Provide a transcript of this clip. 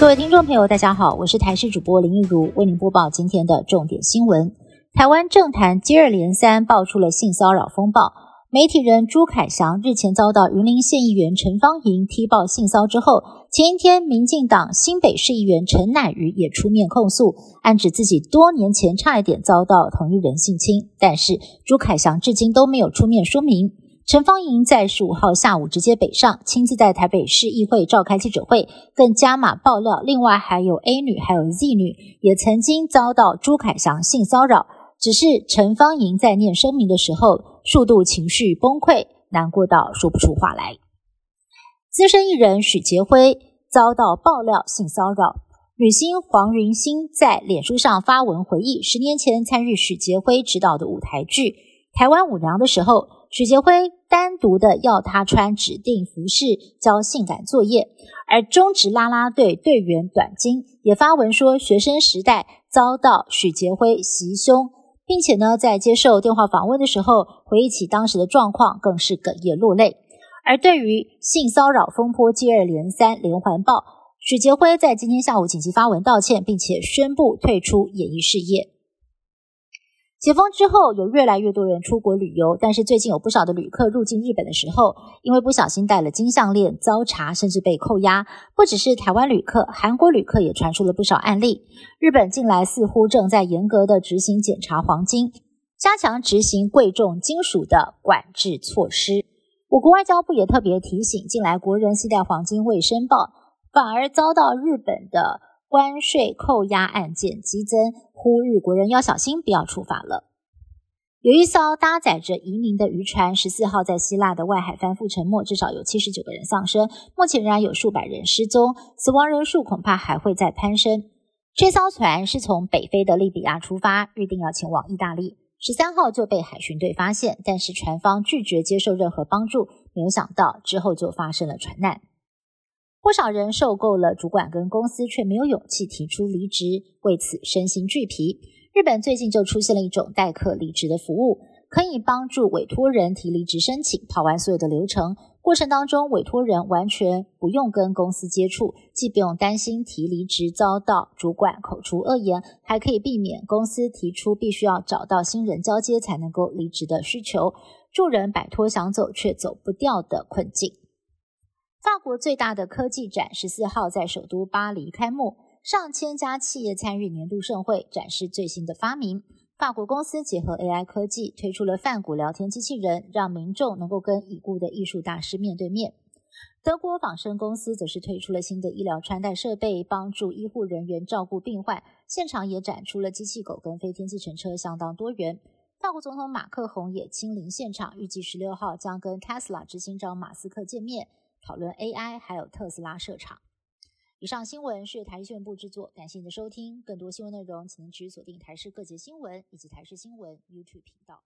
各位听众朋友，大家好，我是台视主播林一如，为您播报今天的重点新闻。台湾政坛接二连三爆出了性骚扰风暴，媒体人朱凯翔日前遭到云林县议员陈芳莹踢爆性骚之后，前一天民进党新北市议员陈乃瑜也出面控诉，暗指自己多年前差一点遭到同一人性侵，但是朱凯翔至今都没有出面说明。陈芳莹在十五号下午直接北上，亲自在台北市议会召开记者会，更加码爆料。另外还有 A 女，还有 Z 女，也曾经遭到朱凯翔性骚扰。只是陈芳莹在念声明的时候，数度情绪崩溃，难过到说不出话来。资深艺人许杰辉遭到爆料性骚扰，女星黄云欣在脸书上发文回忆，十年前参与许杰辉执导的舞台剧《台湾舞娘》的时候，许杰辉。单独的要他穿指定服饰交性感作业，而中职啦啦队队员短金也发文说，学生时代遭到许杰辉袭胸，并且呢，在接受电话访问的时候，回忆起当时的状况，更是哽咽落泪。而对于性骚扰风波接二连三连环爆，许杰辉在今天下午紧急发文道歉，并且宣布退出演艺事业。解封之后，有越来越多人出国旅游，但是最近有不少的旅客入境日本的时候，因为不小心带了金项链遭查，甚至被扣押。不只是台湾旅客，韩国旅客也传出了不少案例。日本近来似乎正在严格的执行检查黄金，加强执行贵重金属的管制措施。我国外交部也特别提醒，近来国人携带黄金未申报，反而遭到日本的。关税扣押案件激增，呼吁国人要小心，不要触法了。有一艘搭载着移民的渔船，十四号在希腊的外海翻覆沉没，至少有七十九个人丧生，目前仍然有数百人失踪，死亡人数恐怕还会再攀升。这艘船是从北非的利比亚出发，预定要前往意大利，十三号就被海巡队发现，但是船方拒绝接受任何帮助，没有想到之后就发生了船难。不少人受够了主管跟公司，却没有勇气提出离职，为此身心俱疲。日本最近就出现了一种代客离职的服务，可以帮助委托人提离职申请，跑完所有的流程，过程当中委托人完全不用跟公司接触，既不用担心提离职遭到主管口出恶言，还可以避免公司提出必须要找到新人交接才能够离职的需求，助人摆脱想走却走不掉的困境。法国最大的科技展十四号在首都巴黎开幕，上千家企业参与年度盛会，展示最新的发明。法国公司结合 AI 科技，推出了泛古聊天机器人，让民众能够跟已故的艺术大师面对面。德国仿生公司则是推出了新的医疗穿戴设备，帮助医护人员照顾病患。现场也展出了机器狗跟飞天计程车，相当多元。法国总统马克宏也亲临现场，预计十六号将跟 Tesla 执行长马斯克见面。讨论 AI，还有特斯拉设厂。以上新闻是台新闻部制作，感谢您的收听。更多新闻内容，请您持续锁定台视各节新闻以及台视新闻 YouTube 频道。